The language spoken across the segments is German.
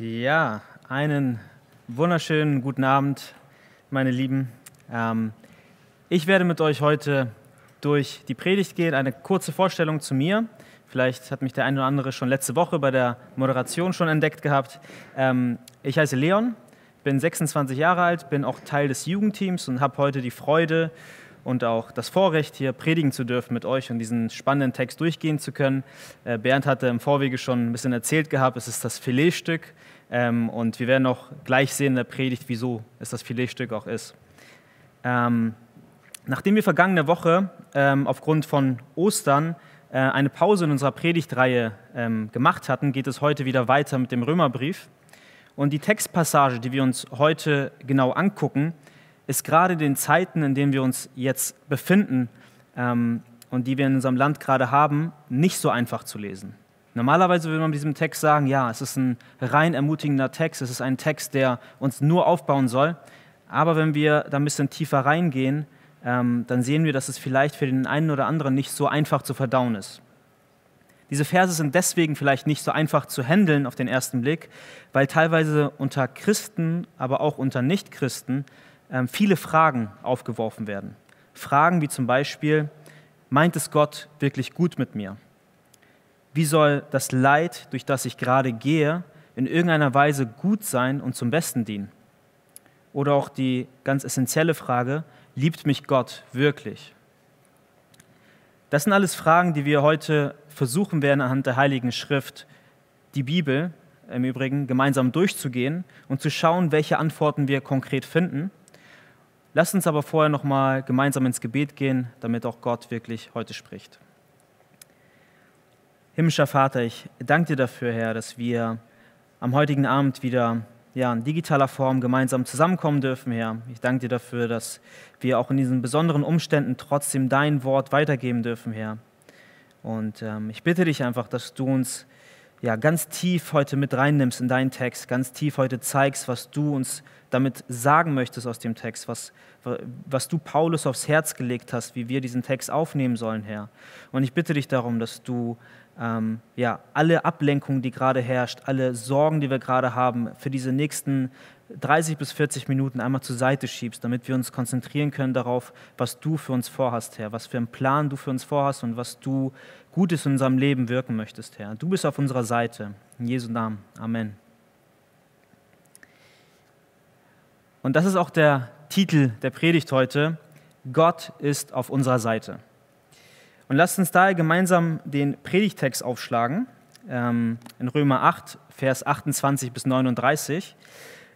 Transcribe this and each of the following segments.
Ja, einen wunderschönen guten Abend, meine Lieben. Ähm, ich werde mit euch heute durch die Predigt gehen. Eine kurze Vorstellung zu mir. Vielleicht hat mich der eine oder andere schon letzte Woche bei der Moderation schon entdeckt gehabt. Ähm, ich heiße Leon, bin 26 Jahre alt, bin auch Teil des Jugendteams und habe heute die Freude und auch das Vorrecht, hier predigen zu dürfen mit euch und diesen spannenden Text durchgehen zu können. Äh, Bernd hatte im Vorwege schon ein bisschen erzählt gehabt, es ist das Filetstück ähm, und wir werden auch gleich sehen in der Predigt, wieso es das Filetstück auch ist. Ähm, nachdem wir vergangene Woche ähm, aufgrund von Ostern äh, eine Pause in unserer Predigtreihe gemacht hatten, geht es heute wieder weiter mit dem Römerbrief. Und die Textpassage, die wir uns heute genau angucken, ist gerade den Zeiten, in denen wir uns jetzt befinden ähm, und die wir in unserem Land gerade haben, nicht so einfach zu lesen. Normalerweise würde man diesem Text sagen, ja, es ist ein rein ermutigender Text, es ist ein Text, der uns nur aufbauen soll. Aber wenn wir da ein bisschen tiefer reingehen, ähm, dann sehen wir, dass es vielleicht für den einen oder anderen nicht so einfach zu verdauen ist. Diese Verse sind deswegen vielleicht nicht so einfach zu handeln auf den ersten Blick, weil teilweise unter Christen, aber auch unter Nichtchristen viele Fragen aufgeworfen werden. Fragen wie zum Beispiel, meint es Gott wirklich gut mit mir? Wie soll das Leid, durch das ich gerade gehe, in irgendeiner Weise gut sein und zum Besten dienen? Oder auch die ganz essentielle Frage, liebt mich Gott wirklich? Das sind alles Fragen, die wir heute versuchen werden, anhand der Heiligen Schrift, die Bibel im Übrigen, gemeinsam durchzugehen und zu schauen, welche Antworten wir konkret finden. Lasst uns aber vorher noch mal gemeinsam ins Gebet gehen, damit auch Gott wirklich heute spricht. Himmlischer Vater, ich danke dir dafür, Herr, dass wir am heutigen Abend wieder ja, in digitaler Form gemeinsam zusammenkommen dürfen, Herr. Ich danke dir dafür, dass wir auch in diesen besonderen Umständen trotzdem dein Wort weitergeben dürfen, Herr. Und ähm, ich bitte dich einfach, dass du uns ja, ganz tief heute mit reinnimmst in deinen Text, ganz tief heute zeigst, was du uns damit sagen möchtest aus dem Text, was, was du Paulus aufs Herz gelegt hast, wie wir diesen Text aufnehmen sollen, Herr. Und ich bitte dich darum, dass du ähm, ja, alle Ablenkungen, die gerade herrscht, alle Sorgen, die wir gerade haben, für diese nächsten 30 bis 40 Minuten einmal zur Seite schiebst, damit wir uns konzentrieren können darauf, was du für uns vorhast, Herr, was für einen Plan du für uns vorhast und was du Gutes in unserem Leben wirken möchtest, Herr. Du bist auf unserer Seite. In Jesu Namen. Amen. Und das ist auch der Titel der Predigt heute. Gott ist auf unserer Seite. Und lasst uns daher gemeinsam den Predigtext aufschlagen, ähm, in Römer 8, Vers 28 bis 39.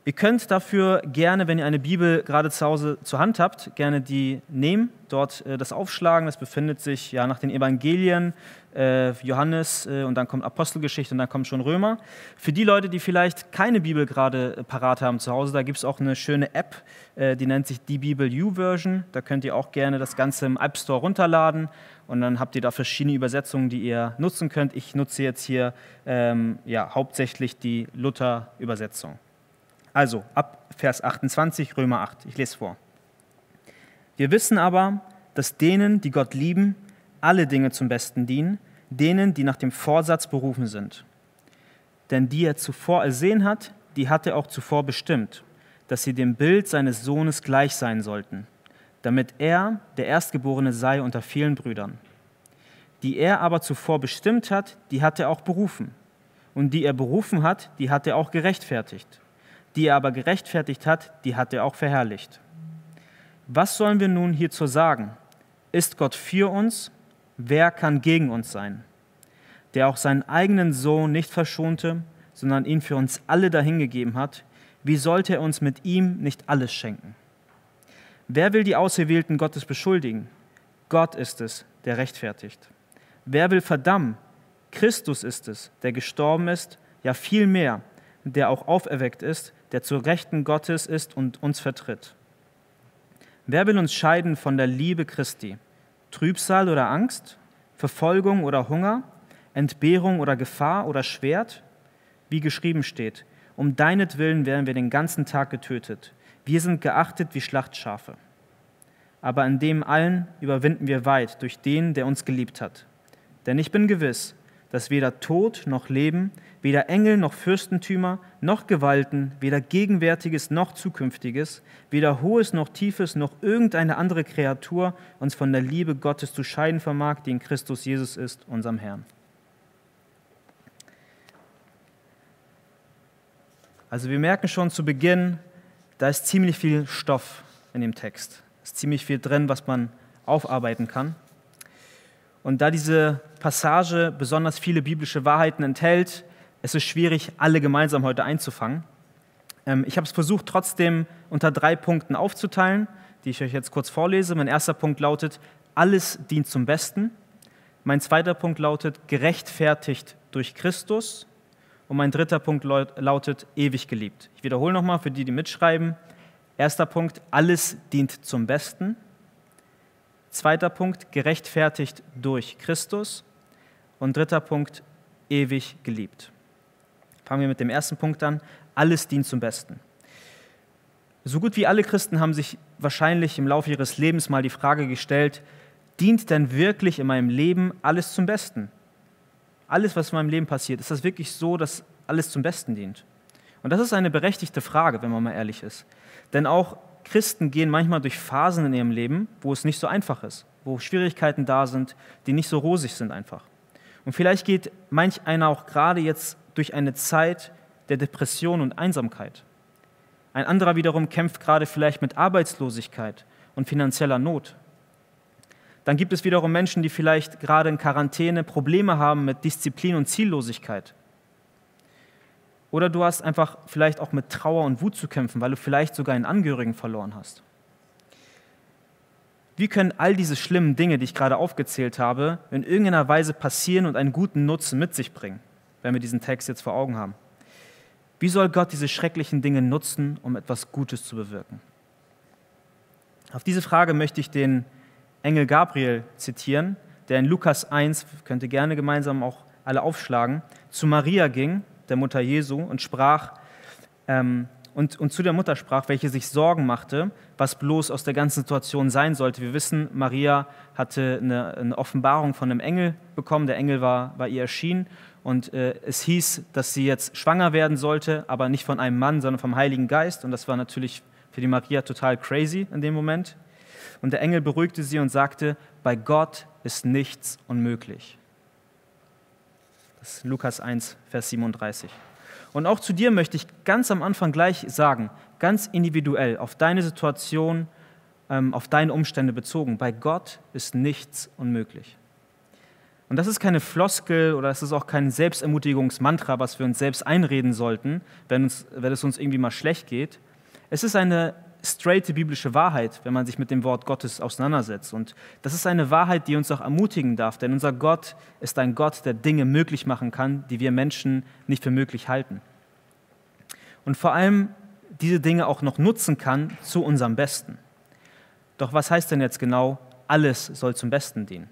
Ihr könnt dafür gerne, wenn ihr eine Bibel gerade zu Hause zur Hand habt, gerne die nehmen, dort äh, das aufschlagen. Das befindet sich ja nach den Evangelien, äh, Johannes äh, und dann kommt Apostelgeschichte und dann kommt schon Römer. Für die Leute, die vielleicht keine Bibel gerade parat haben zu Hause, da gibt es auch eine schöne App, die nennt sich die Bibel U-Version. Da könnt ihr auch gerne das Ganze im App Store runterladen und dann habt ihr da verschiedene Übersetzungen, die ihr nutzen könnt. Ich nutze jetzt hier ähm, ja, hauptsächlich die Luther-Übersetzung. Also ab Vers 28, Römer 8. Ich lese vor. Wir wissen aber, dass denen, die Gott lieben, alle Dinge zum Besten dienen, denen, die nach dem Vorsatz berufen sind. Denn die er zuvor ersehen hat, die hat er auch zuvor bestimmt, dass sie dem Bild seines Sohnes gleich sein sollten, damit er der Erstgeborene sei unter vielen Brüdern. Die er aber zuvor bestimmt hat, die hat er auch berufen. Und die er berufen hat, die hat er auch gerechtfertigt. Die er aber gerechtfertigt hat, die hat er auch verherrlicht. Was sollen wir nun hierzu sagen? Ist Gott für uns? Wer kann gegen uns sein? Der auch seinen eigenen Sohn nicht verschonte, sondern ihn für uns alle dahingegeben hat, wie sollte er uns mit ihm nicht alles schenken? Wer will die Auserwählten Gottes beschuldigen? Gott ist es, der rechtfertigt. Wer will verdammen? Christus ist es, der gestorben ist, ja viel mehr, der auch auferweckt ist, der zur Rechten Gottes ist und uns vertritt. Wer will uns scheiden von der Liebe Christi? Trübsal oder Angst? Verfolgung oder Hunger? Entbehrung oder Gefahr oder Schwert? Wie geschrieben steht, um deinetwillen werden wir den ganzen Tag getötet. Wir sind geachtet wie Schlachtschafe. Aber in dem allen überwinden wir weit durch den, der uns geliebt hat. Denn ich bin gewiss, dass weder Tod noch Leben, weder Engel noch Fürstentümer, noch Gewalten, weder Gegenwärtiges noch Zukünftiges, weder Hohes noch Tiefes, noch irgendeine andere Kreatur uns von der Liebe Gottes zu scheiden vermag, die in Christus Jesus ist, unserem Herrn. Also wir merken schon zu Beginn, da ist ziemlich viel Stoff in dem Text. Es ist ziemlich viel drin, was man aufarbeiten kann. Und da diese Passage besonders viele biblische Wahrheiten enthält, es ist schwierig, alle gemeinsam heute einzufangen. Ähm, ich habe es versucht, trotzdem unter drei Punkten aufzuteilen, die ich euch jetzt kurz vorlese. Mein erster Punkt lautet, alles dient zum Besten. Mein zweiter Punkt lautet, gerechtfertigt durch Christus. Und mein dritter Punkt lautet, ewig geliebt. Ich wiederhole nochmal für die, die mitschreiben. Erster Punkt, alles dient zum Besten. Zweiter Punkt, gerechtfertigt durch Christus. Und dritter Punkt, ewig geliebt. Fangen wir mit dem ersten Punkt an. Alles dient zum Besten. So gut wie alle Christen haben sich wahrscheinlich im Laufe ihres Lebens mal die Frage gestellt, dient denn wirklich in meinem Leben alles zum Besten? Alles, was in meinem Leben passiert, ist das wirklich so, dass alles zum Besten dient? Und das ist eine berechtigte Frage, wenn man mal ehrlich ist. Denn auch Christen gehen manchmal durch Phasen in ihrem Leben, wo es nicht so einfach ist, wo Schwierigkeiten da sind, die nicht so rosig sind einfach. Und vielleicht geht manch einer auch gerade jetzt durch eine Zeit der Depression und Einsamkeit. Ein anderer wiederum kämpft gerade vielleicht mit Arbeitslosigkeit und finanzieller Not. Dann gibt es wiederum Menschen, die vielleicht gerade in Quarantäne Probleme haben mit Disziplin und Ziellosigkeit. Oder du hast einfach vielleicht auch mit Trauer und Wut zu kämpfen, weil du vielleicht sogar einen Angehörigen verloren hast. Wie können all diese schlimmen Dinge, die ich gerade aufgezählt habe, in irgendeiner Weise passieren und einen guten Nutzen mit sich bringen, wenn wir diesen Text jetzt vor Augen haben? Wie soll Gott diese schrecklichen Dinge nutzen, um etwas Gutes zu bewirken? Auf diese Frage möchte ich den Engel Gabriel zitieren, der in Lukas 1, könnt ihr gerne gemeinsam auch alle aufschlagen, zu Maria ging der Mutter Jesu, und sprach, ähm, und, und zu der Mutter sprach, welche sich Sorgen machte, was bloß aus der ganzen Situation sein sollte. Wir wissen, Maria hatte eine, eine Offenbarung von einem Engel bekommen. Der Engel war, war ihr erschienen und äh, es hieß, dass sie jetzt schwanger werden sollte, aber nicht von einem Mann, sondern vom Heiligen Geist. Und das war natürlich für die Maria total crazy in dem Moment. Und der Engel beruhigte sie und sagte, bei Gott ist nichts unmöglich. Das ist Lukas 1, Vers 37. Und auch zu dir möchte ich ganz am Anfang gleich sagen, ganz individuell, auf deine Situation, ähm, auf deine Umstände bezogen, bei Gott ist nichts unmöglich. Und das ist keine Floskel oder es ist auch kein Selbstermutigungsmantra, was wir uns selbst einreden sollten, wenn, uns, wenn es uns irgendwie mal schlecht geht. Es ist eine straighte biblische Wahrheit, wenn man sich mit dem Wort Gottes auseinandersetzt. Und das ist eine Wahrheit, die uns auch ermutigen darf, denn unser Gott ist ein Gott, der Dinge möglich machen kann, die wir Menschen nicht für möglich halten. Und vor allem diese Dinge auch noch nutzen kann zu unserem Besten. Doch was heißt denn jetzt genau, alles soll zum Besten dienen?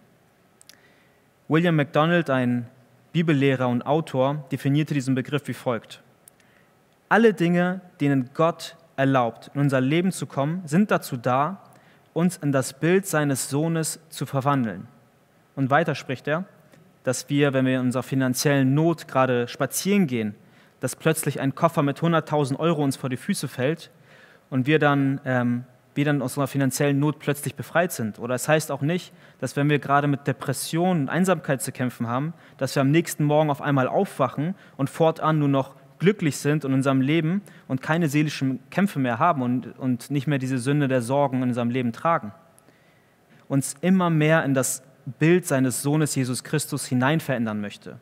William MacDonald, ein Bibellehrer und Autor, definierte diesen Begriff wie folgt. Alle Dinge, denen Gott erlaubt, in unser Leben zu kommen, sind dazu da, uns in das Bild seines Sohnes zu verwandeln. Und weiter spricht er, dass wir, wenn wir in unserer finanziellen Not gerade spazieren gehen, dass plötzlich ein Koffer mit 100.000 Euro uns vor die Füße fällt und wir dann, ähm, wir dann aus unserer finanziellen Not plötzlich befreit sind. Oder es heißt auch nicht, dass wenn wir gerade mit Depressionen und Einsamkeit zu kämpfen haben, dass wir am nächsten Morgen auf einmal aufwachen und fortan nur noch glücklich sind in unserem Leben und keine seelischen Kämpfe mehr haben und, und nicht mehr diese Sünde der Sorgen in unserem Leben tragen. Uns immer mehr in das Bild seines Sohnes Jesus Christus hinein verändern möchte.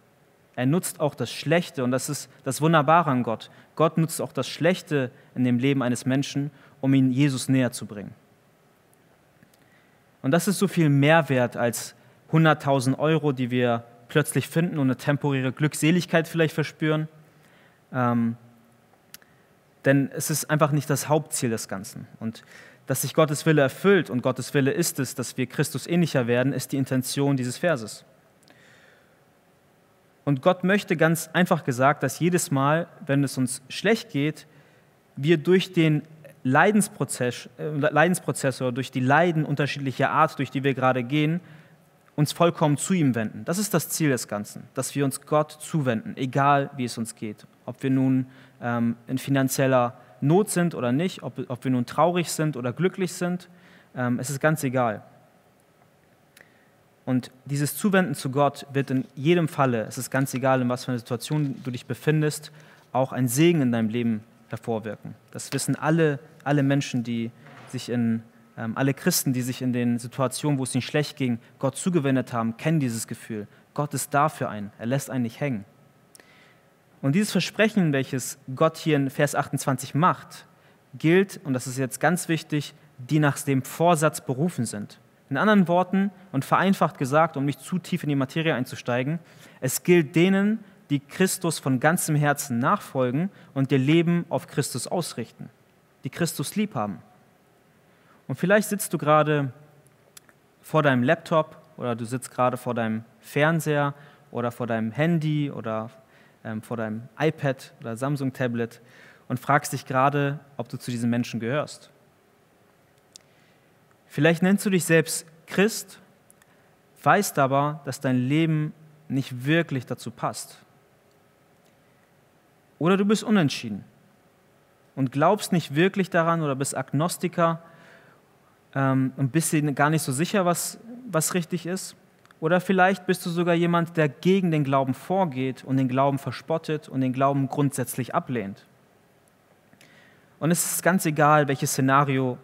Er nutzt auch das Schlechte und das ist das Wunderbare an Gott. Gott nutzt auch das Schlechte in dem Leben eines Menschen, um ihn Jesus näher zu bringen. Und das ist so viel mehr wert als 100.000 Euro, die wir plötzlich finden und eine temporäre Glückseligkeit vielleicht verspüren ähm, denn es ist einfach nicht das Hauptziel des Ganzen. Und dass sich Gottes Wille erfüllt und Gottes Wille ist es, dass wir Christus ähnlicher werden, ist die Intention dieses Verses. Und Gott möchte ganz einfach gesagt, dass jedes Mal, wenn es uns schlecht geht, wir durch den Leidensprozess, äh, Leidensprozess oder durch die Leiden unterschiedlicher Art, durch die wir gerade gehen, uns vollkommen zu ihm wenden. Das ist das Ziel des Ganzen, dass wir uns Gott zuwenden, egal wie es uns geht. Ob wir nun ähm, in finanzieller Not sind oder nicht, ob, ob wir nun traurig sind oder glücklich sind, ähm, es ist ganz egal. Und dieses Zuwenden zu Gott wird in jedem Falle, es ist ganz egal, in was für einer Situation du dich befindest, auch ein Segen in deinem Leben hervorwirken. Das wissen alle, alle Menschen, die sich in alle Christen, die sich in den Situationen, wo es ihnen schlecht ging, Gott zugewendet haben, kennen dieses Gefühl. Gott ist da für einen. Er lässt einen nicht hängen. Und dieses Versprechen, welches Gott hier in Vers 28 macht, gilt, und das ist jetzt ganz wichtig, die nach dem Vorsatz berufen sind. In anderen Worten und vereinfacht gesagt, um nicht zu tief in die Materie einzusteigen, es gilt denen, die Christus von ganzem Herzen nachfolgen und ihr Leben auf Christus ausrichten, die Christus lieb haben. Und vielleicht sitzt du gerade vor deinem Laptop oder du sitzt gerade vor deinem Fernseher oder vor deinem Handy oder ähm, vor deinem iPad oder Samsung-Tablet und fragst dich gerade, ob du zu diesen Menschen gehörst. Vielleicht nennst du dich selbst Christ, weißt aber, dass dein Leben nicht wirklich dazu passt. Oder du bist unentschieden und glaubst nicht wirklich daran oder bist Agnostiker ähm, und bist dir gar nicht so sicher, was, was richtig ist. Oder vielleicht bist du sogar jemand, der gegen den Glauben vorgeht und den Glauben verspottet und den Glauben grundsätzlich ablehnt. Und es ist ganz egal, welches Szenario,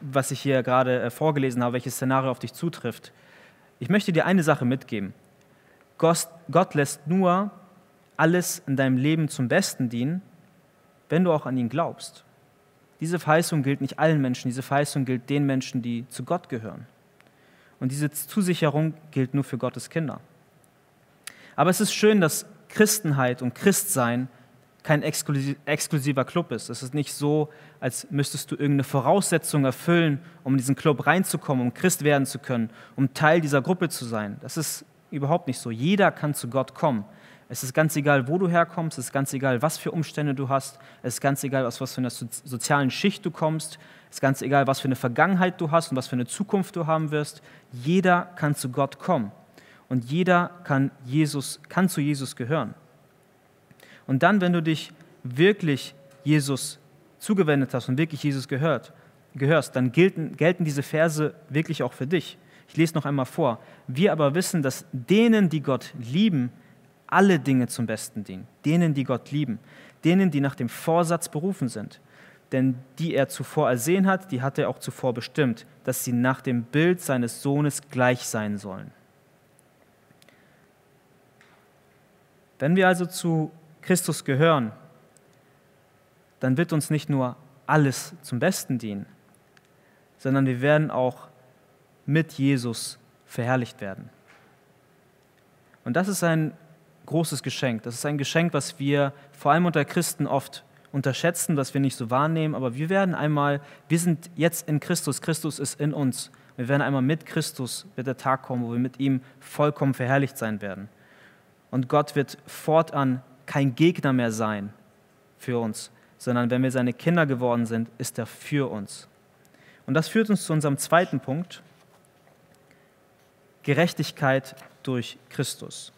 was ich hier gerade äh, vorgelesen habe, welches Szenario auf dich zutrifft. Ich möchte dir eine Sache mitgeben. Gott, Gott lässt nur alles in deinem Leben zum Besten dienen, wenn du auch an ihn glaubst. Diese Verheißung gilt nicht allen Menschen, diese Verheißung gilt den Menschen, die zu Gott gehören. Und diese Zusicherung gilt nur für Gottes Kinder. Aber es ist schön, dass Christenheit und Christsein kein exklusiver Club ist. Es ist nicht so, als müsstest du irgendeine Voraussetzung erfüllen, um in diesen Club reinzukommen, um Christ werden zu können, um Teil dieser Gruppe zu sein. Das ist überhaupt nicht so. Jeder kann zu Gott kommen. Es ist ganz egal, wo du herkommst, es ist ganz egal, was für Umstände du hast, es ist ganz egal, aus was für einer sozialen Schicht du kommst, es ist ganz egal, was für eine Vergangenheit du hast und was für eine Zukunft du haben wirst. Jeder kann zu Gott kommen und jeder kann, Jesus, kann zu Jesus gehören. Und dann, wenn du dich wirklich Jesus zugewendet hast und wirklich Jesus gehört, gehörst, dann gelten, gelten diese Verse wirklich auch für dich. Ich lese noch einmal vor. Wir aber wissen, dass denen, die Gott lieben, alle Dinge zum Besten dienen, denen, die Gott lieben, denen, die nach dem Vorsatz berufen sind. Denn die er zuvor ersehen hat, die hat er auch zuvor bestimmt, dass sie nach dem Bild seines Sohnes gleich sein sollen. Wenn wir also zu Christus gehören, dann wird uns nicht nur alles zum Besten dienen, sondern wir werden auch mit Jesus verherrlicht werden. Und das ist ein großes Geschenk. Das ist ein Geschenk, was wir vor allem unter Christen oft unterschätzen, was wir nicht so wahrnehmen. Aber wir werden einmal, wir sind jetzt in Christus, Christus ist in uns. Wir werden einmal mit Christus, wird der Tag kommen, wo wir mit ihm vollkommen verherrlicht sein werden. Und Gott wird fortan kein Gegner mehr sein für uns, sondern wenn wir seine Kinder geworden sind, ist er für uns. Und das führt uns zu unserem zweiten Punkt, Gerechtigkeit durch Christus.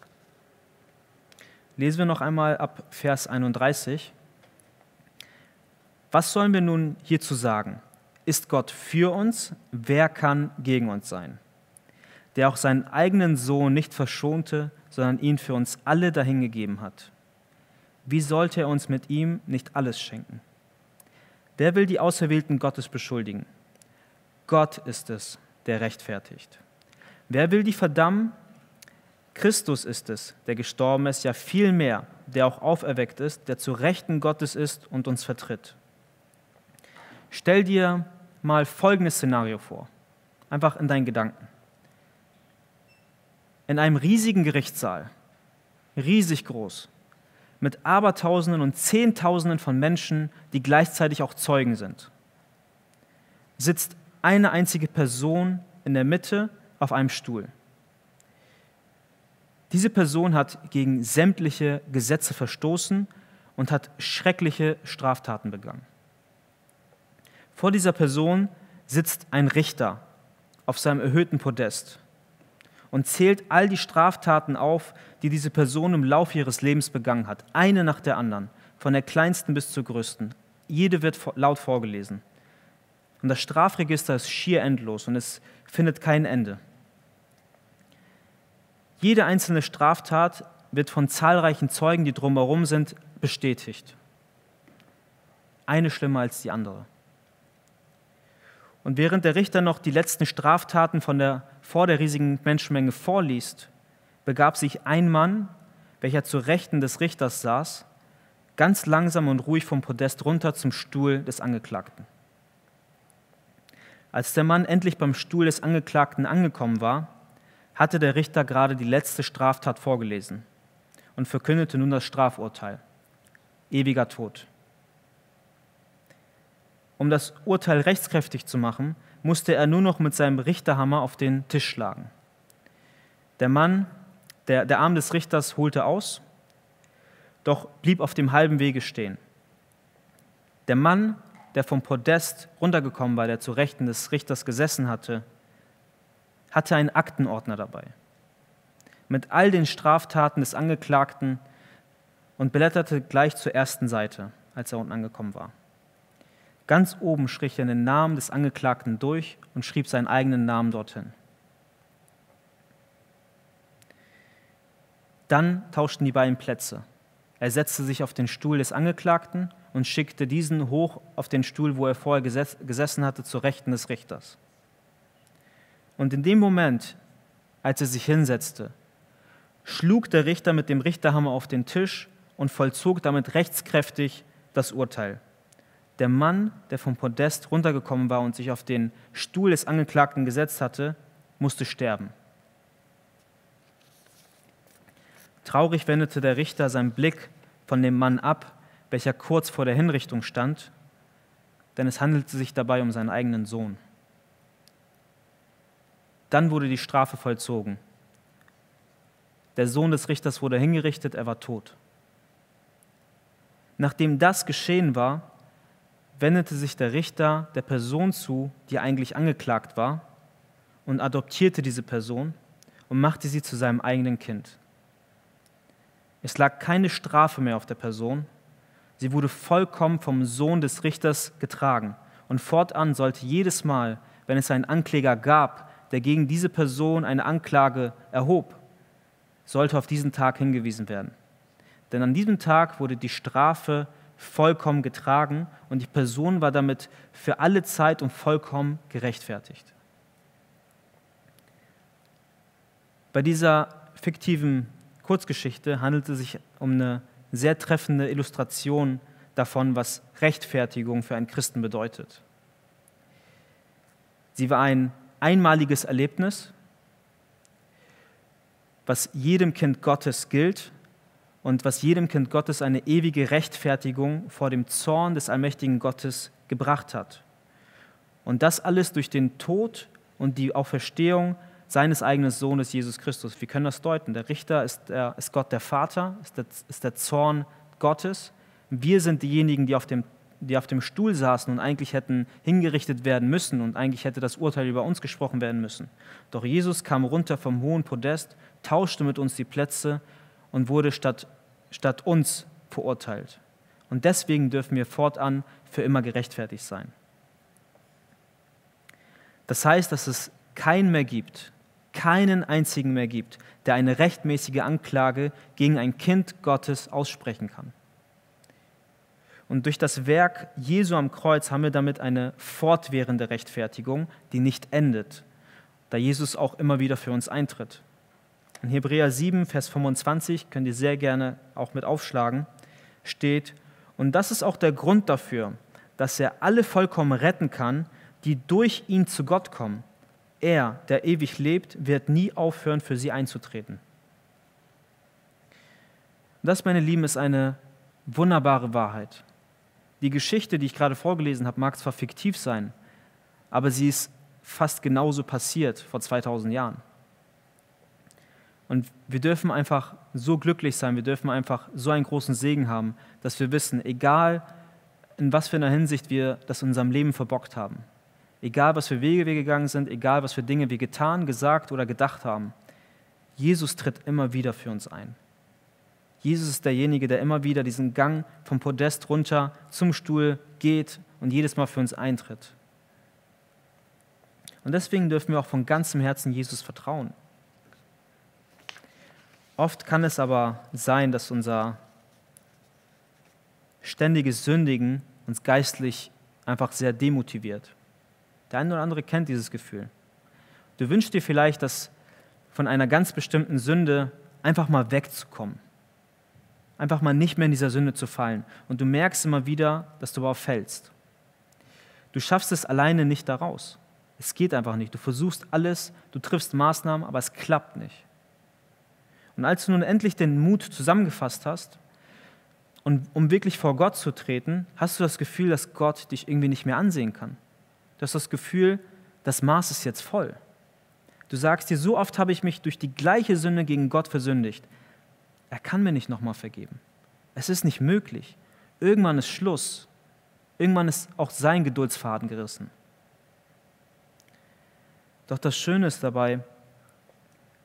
Lesen wir noch einmal ab Vers 31. Was sollen wir nun hierzu sagen? Ist Gott für uns? Wer kann gegen uns sein? Der auch seinen eigenen Sohn nicht verschonte, sondern ihn für uns alle dahingegeben hat. Wie sollte er uns mit ihm nicht alles schenken? Wer will die Auserwählten Gottes beschuldigen? Gott ist es, der rechtfertigt. Wer will die verdammen? Christus ist es, der gestorben ist, ja viel mehr, der auch auferweckt ist, der zu Rechten Gottes ist und uns vertritt. Stell dir mal folgendes Szenario vor, einfach in deinen Gedanken. In einem riesigen Gerichtssaal, riesig groß, mit Abertausenden und Zehntausenden von Menschen, die gleichzeitig auch Zeugen sind, sitzt eine einzige Person in der Mitte auf einem Stuhl. Diese Person hat gegen sämtliche Gesetze verstoßen und hat schreckliche Straftaten begangen. Vor dieser Person sitzt ein Richter auf seinem erhöhten Podest. und zählt all die Straftaten auf, die diese Person im Laufe ihres Lebens begangen hat, eine nach der anderen, von der kleinsten bis zur größten. Jede wird laut vorgelesen. Und das Strafregister ist schier endlos und es findet kein Ende. Jede einzelne Straftat wird von zahlreichen Zeugen, die drumherum sind, bestätigt. Eine schlimmer als die andere. Und während der Richter noch die letzten Straftaten von der, vor der riesigen Menschenmenge vorliest, begab sich ein Mann, welcher zur Rechten des Richters saß, ganz langsam und ruhig vom Podest runter zum Stuhl des Angeklagten. Als der Mann endlich beim Stuhl des Angeklagten angekommen war, hatte der Richter gerade die letzte Straftat vorgelesen und verkündete nun das Strafurteil. Ewiger Tod. Um das Urteil rechtskräftig zu machen, musste er nur noch mit seinem Richterhammer auf den Tisch schlagen. Der Mann, der, der Arm des Richters holte aus, doch blieb auf dem halben Wege stehen. Der Mann, der vom Podest runtergekommen war, der zu Rechten des Richters gesessen hatte, hatte einen Aktenordner dabei mit all den Straftaten des Angeklagten und blätterte gleich zur ersten Seite, als er unten angekommen war. Ganz oben strich er den Namen des Angeklagten durch und schrieb seinen eigenen Namen dorthin. Dann tauschten die beiden Plätze. Er setzte sich auf den Stuhl des Angeklagten und schickte diesen hoch auf den Stuhl, wo er vorher gesessen hatte, zur Rechten des Richters. Und in dem Moment, als er sich hinsetzte, schlug der Richter mit dem Richterhammer auf den Tisch und vollzog damit rechtskräftig das Urteil. Der Mann, der vom Podest runtergekommen war und sich auf den Stuhl des Angeklagten gesetzt hatte, musste sterben. Traurig wendete der Richter seinen Blick von dem Mann ab, welcher kurz vor der Hinrichtung stand, denn es handelte sich dabei um seinen eigenen Sohn. Dann wurde die Strafe vollzogen. Der Sohn des Richters wurde hingerichtet, er war tot. Nachdem das geschehen war, wendete sich der Richter der Person zu, die eigentlich angeklagt war, und adoptierte diese Person und machte sie zu seinem eigenen Kind. Es lag keine Strafe mehr auf der Person, sie wurde vollkommen vom Sohn des Richters getragen und fortan sollte jedes Mal, wenn es einen Ankläger gab, der gegen diese Person eine Anklage erhob, sollte auf diesen Tag hingewiesen werden. Denn an diesem Tag wurde die Strafe vollkommen getragen und die Person war damit für alle Zeit und vollkommen gerechtfertigt. Bei dieser fiktiven Kurzgeschichte handelte es sich um eine sehr treffende Illustration davon, was Rechtfertigung für einen Christen bedeutet. Sie war ein einmaliges Erlebnis, was jedem Kind Gottes gilt und was jedem Kind Gottes eine ewige Rechtfertigung vor dem Zorn des allmächtigen Gottes gebracht hat. Und das alles durch den Tod und die Auferstehung seines eigenen Sohnes Jesus Christus. Wir können das deuten. Der Richter ist, der, ist Gott der Vater, ist der, ist der Zorn Gottes. Wir sind diejenigen, die auf dem die auf dem Stuhl saßen und eigentlich hätten hingerichtet werden müssen und eigentlich hätte das Urteil über uns gesprochen werden müssen. Doch Jesus kam runter vom hohen Podest, tauschte mit uns die Plätze und wurde statt, statt uns verurteilt. Und deswegen dürfen wir fortan für immer gerechtfertigt sein. Das heißt, dass es keinen mehr gibt, keinen einzigen mehr gibt, der eine rechtmäßige Anklage gegen ein Kind Gottes aussprechen kann. Und durch das Werk Jesu am Kreuz haben wir damit eine fortwährende Rechtfertigung, die nicht endet, da Jesus auch immer wieder für uns eintritt. In Hebräer 7, Vers 25, könnt ihr sehr gerne auch mit aufschlagen, steht, und das ist auch der Grund dafür, dass er alle vollkommen retten kann, die durch ihn zu Gott kommen. Er, der ewig lebt, wird nie aufhören, für sie einzutreten. Das, meine Lieben, ist eine wunderbare Wahrheit. Die Geschichte, die ich gerade vorgelesen habe, mag zwar fiktiv sein, aber sie ist fast genauso passiert vor 2000 Jahren. Und wir dürfen einfach so glücklich sein, wir dürfen einfach so einen großen Segen haben, dass wir wissen, egal in was für einer Hinsicht wir das in unserem Leben verbockt haben, egal was für Wege wir gegangen sind, egal was für Dinge wir getan, gesagt oder gedacht haben, Jesus tritt immer wieder für uns ein. Jesus ist derjenige, der immer wieder diesen Gang vom Podest runter zum Stuhl geht und jedes Mal für uns eintritt. Und deswegen dürfen wir auch von ganzem Herzen Jesus vertrauen. Oft kann es aber sein, dass unser ständiges Sündigen uns geistlich einfach sehr demotiviert. Der eine oder andere kennt dieses Gefühl. Du wünschst dir vielleicht, dass von einer ganz bestimmten Sünde einfach mal wegzukommen. Einfach mal nicht mehr in dieser Sünde zu fallen. Und du merkst immer wieder, dass du darauf fällst. Du schaffst es alleine nicht daraus. Es geht einfach nicht. Du versuchst alles, du triffst Maßnahmen, aber es klappt nicht. Und als du nun endlich den Mut zusammengefasst hast, und um wirklich vor Gott zu treten, hast du das Gefühl, dass Gott dich irgendwie nicht mehr ansehen kann. Du hast das Gefühl, das Maß ist jetzt voll. Du sagst dir, so oft habe ich mich durch die gleiche Sünde gegen Gott versündigt. Er kann mir nicht nochmal vergeben. Es ist nicht möglich. Irgendwann ist Schluss. Irgendwann ist auch sein Geduldsfaden gerissen. Doch das Schöne ist dabei,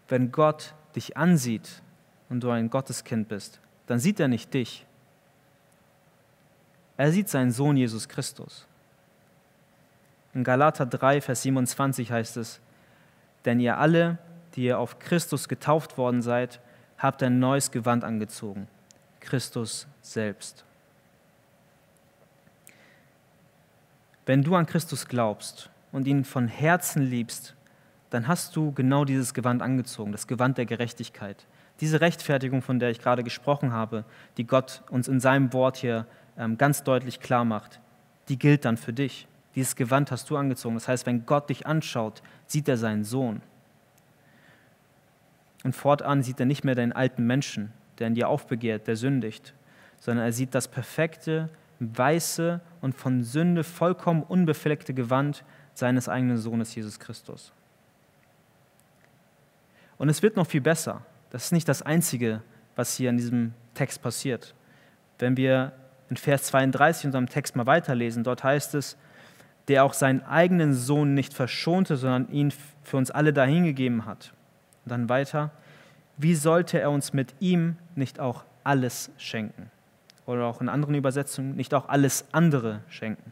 wenn Gott dich ansieht und du ein Gotteskind bist, dann sieht er nicht dich. Er sieht seinen Sohn Jesus Christus. In Galater 3, Vers 27 heißt es, denn ihr alle, die ihr auf Christus getauft worden seid, habt ein neues Gewand angezogen, Christus selbst. Wenn du an Christus glaubst und ihn von Herzen liebst, dann hast du genau dieses Gewand angezogen, das Gewand der Gerechtigkeit. Diese Rechtfertigung, von der ich gerade gesprochen habe, die Gott uns in seinem Wort hier ähm, ganz deutlich klar macht, die gilt dann für dich. Dieses Gewand hast du angezogen. Das heißt, wenn Gott dich anschaut, sieht er seinen Sohn. Und fortan sieht er nicht mehr deinen alten Menschen, der in dir aufbegehrt, der sündigt, sondern er sieht das perfekte, weiße und von Sünde vollkommen unbefleckte Gewand seines eigenen Sohnes Jesus Christus. Und es wird noch viel besser. Das ist nicht das Einzige, was hier in diesem Text passiert. Wenn wir in Vers 32 unserem Text mal weiterlesen, dort heißt es, der auch seinen eigenen Sohn nicht verschonte, sondern ihn für uns alle dahingegeben hat. Und dann weiter, wie sollte er uns mit ihm nicht auch alles schenken? Oder auch in anderen Übersetzungen, nicht auch alles andere schenken?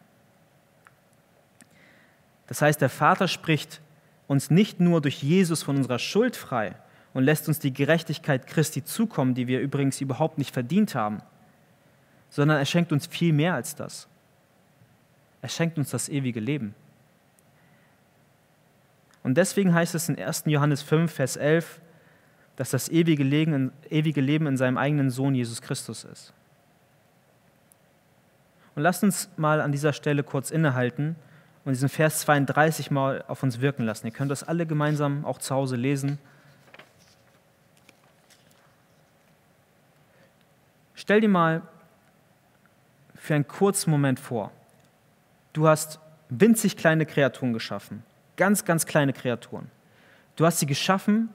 Das heißt, der Vater spricht uns nicht nur durch Jesus von unserer Schuld frei und lässt uns die Gerechtigkeit Christi zukommen, die wir übrigens überhaupt nicht verdient haben, sondern er schenkt uns viel mehr als das. Er schenkt uns das ewige Leben. Und deswegen heißt es in 1. Johannes 5, Vers 11, dass das ewige Leben, in seinem eigenen Sohn Jesus Christus ist. Und lasst uns mal an dieser Stelle kurz innehalten und diesen Vers 32 mal auf uns wirken lassen. Ihr könnt das alle gemeinsam auch zu Hause lesen. Stell dir mal für einen kurzen Moment vor, du hast winzig kleine Kreaturen geschaffen, ganz, ganz kleine Kreaturen. Du hast sie geschaffen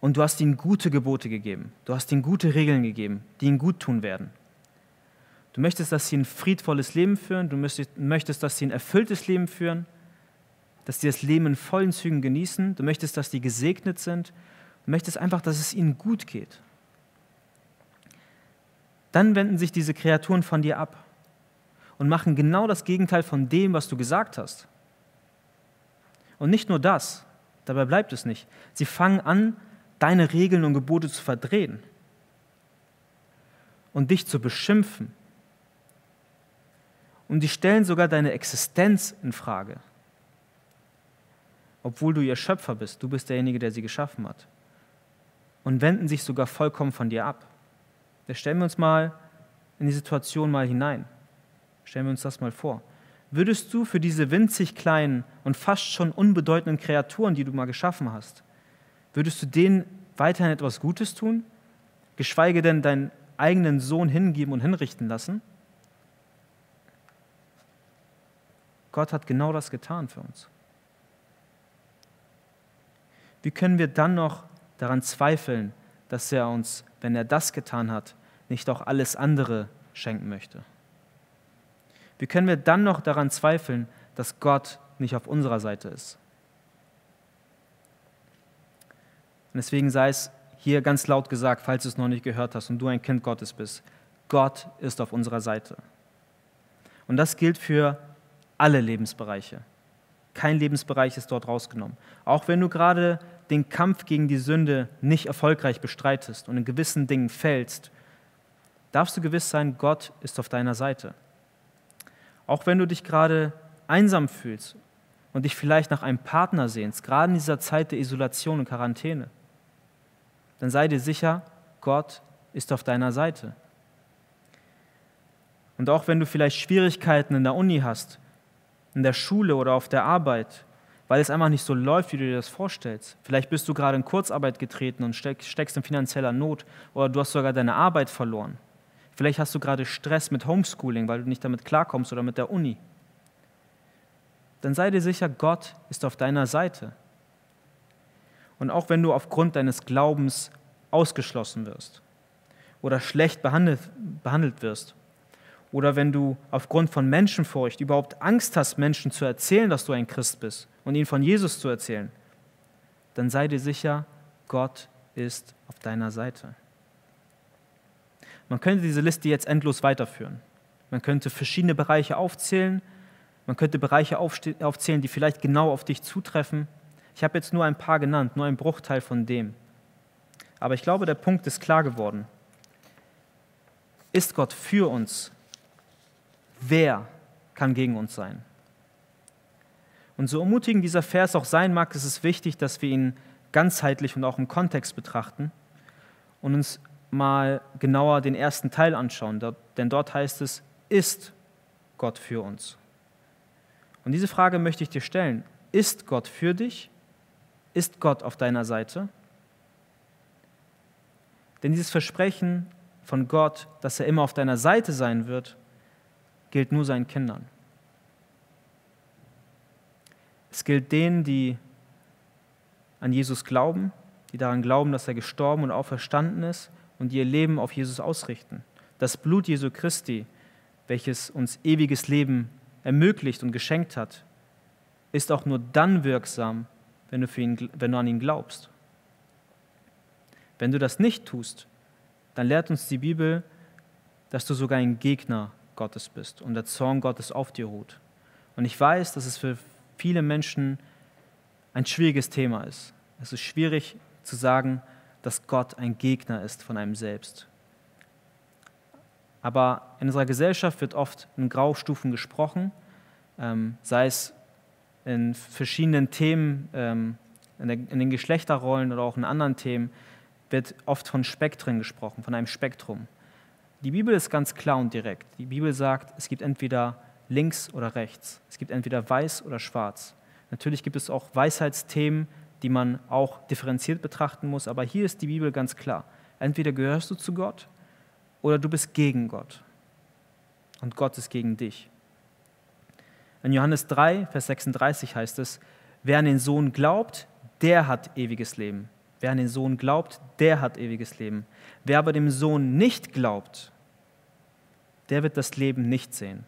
und du hast ihnen gute Gebote gegeben. Du hast ihnen gute Regeln gegeben, die ihnen gut tun werden. Du möchtest, dass sie ein friedvolles Leben führen. Du möchtest, dass sie ein erfülltes Leben führen. Dass sie das Leben in vollen Zügen genießen. Du möchtest, dass sie gesegnet sind. Du möchtest einfach, dass es ihnen gut geht. Dann wenden sich diese Kreaturen von dir ab und machen genau das Gegenteil von dem, was du gesagt hast. Und nicht nur das, dabei bleibt es nicht. Sie fangen an, deine Regeln und Gebote zu verdrehen und dich zu beschimpfen und die stellen sogar deine Existenz in Frage. Obwohl du ihr Schöpfer bist, du bist derjenige, der sie geschaffen hat. Und wenden sich sogar vollkommen von dir ab. Da stellen wir uns mal in die Situation mal hinein. Stellen wir uns das mal vor. Würdest du für diese winzig kleinen und fast schon unbedeutenden Kreaturen, die du mal geschaffen hast, würdest du denen weiterhin etwas Gutes tun? Geschweige denn deinen eigenen Sohn hingeben und hinrichten lassen? Gott hat genau das getan für uns. Wie können wir dann noch daran zweifeln, dass er uns, wenn er das getan hat, nicht auch alles andere schenken möchte? Wie können wir dann noch daran zweifeln, dass Gott nicht auf unserer Seite ist? Und deswegen sei es hier ganz laut gesagt, falls du es noch nicht gehört hast und du ein Kind Gottes bist. Gott ist auf unserer Seite. Und das gilt für alle Lebensbereiche. Kein Lebensbereich ist dort rausgenommen. Auch wenn du gerade den Kampf gegen die Sünde nicht erfolgreich bestreitest und in gewissen Dingen fällst, darfst du gewiss sein, Gott ist auf deiner Seite. Auch wenn du dich gerade einsam fühlst und dich vielleicht nach einem Partner sehnst, gerade in dieser Zeit der Isolation und Quarantäne, dann sei dir sicher, Gott ist auf deiner Seite. Und auch wenn du vielleicht Schwierigkeiten in der Uni hast, in der Schule oder auf der Arbeit, weil es einfach nicht so läuft, wie du dir das vorstellst. Vielleicht bist du gerade in Kurzarbeit getreten und steckst in finanzieller Not oder du hast sogar deine Arbeit verloren. Vielleicht hast du gerade Stress mit Homeschooling, weil du nicht damit klarkommst oder mit der Uni. Dann sei dir sicher, Gott ist auf deiner Seite. Und auch wenn du aufgrund deines Glaubens ausgeschlossen wirst oder schlecht behandelt, behandelt wirst oder wenn du aufgrund von Menschenfurcht überhaupt Angst hast, Menschen zu erzählen, dass du ein Christ bist und ihnen von Jesus zu erzählen, dann sei dir sicher, Gott ist auf deiner Seite. Man könnte diese Liste jetzt endlos weiterführen. Man könnte verschiedene Bereiche aufzählen. Man könnte Bereiche aufzählen, die vielleicht genau auf dich zutreffen. Ich habe jetzt nur ein paar genannt, nur ein Bruchteil von dem. Aber ich glaube, der Punkt ist klar geworden. Ist Gott für uns, wer kann gegen uns sein? Und so ermutigend dieser Vers auch sein mag, ist es wichtig, dass wir ihn ganzheitlich und auch im Kontext betrachten und uns mal genauer den ersten Teil anschauen, denn dort heißt es, ist Gott für uns? Und diese Frage möchte ich dir stellen. Ist Gott für dich? Ist Gott auf deiner Seite? Denn dieses Versprechen von Gott, dass er immer auf deiner Seite sein wird, gilt nur seinen Kindern. Es gilt denen, die an Jesus glauben, die daran glauben, dass er gestorben und auferstanden ist und ihr Leben auf Jesus ausrichten. Das Blut Jesu Christi, welches uns ewiges Leben ermöglicht und geschenkt hat, ist auch nur dann wirksam, wenn du, ihn, wenn du an ihn glaubst. Wenn du das nicht tust, dann lehrt uns die Bibel, dass du sogar ein Gegner Gottes bist und der Zorn Gottes auf dir ruht. Und ich weiß, dass es für viele Menschen ein schwieriges Thema ist. Es ist schwierig zu sagen, dass Gott ein Gegner ist von einem selbst. Aber in unserer Gesellschaft wird oft in Graustufen gesprochen, ähm, sei es in verschiedenen Themen, ähm, in, den Geschlechterrollen oder auch in anderen Themen, wird oft von Spektren gesprochen, von einem Spektrum. Die Bibel ist ganz klar und direkt. Die Bibel sagt, es gibt entweder links oder rechts. Es gibt entweder weiß oder schwarz. Natürlich gibt es auch Weisheitsthemen, die man auch differenziert betrachten muss, aber hier ist die Bibel ganz klar. Entweder gehörst du zu Gott oder du bist gegen Gott. Und Gott ist gegen dich. In Johannes 3, Vers 36 heißt es, wer an den Sohn glaubt, der hat ewiges Leben. Wer an den Sohn glaubt, der hat ewiges Leben. Wer aber dem Sohn nicht glaubt, der wird das Leben nicht sehen,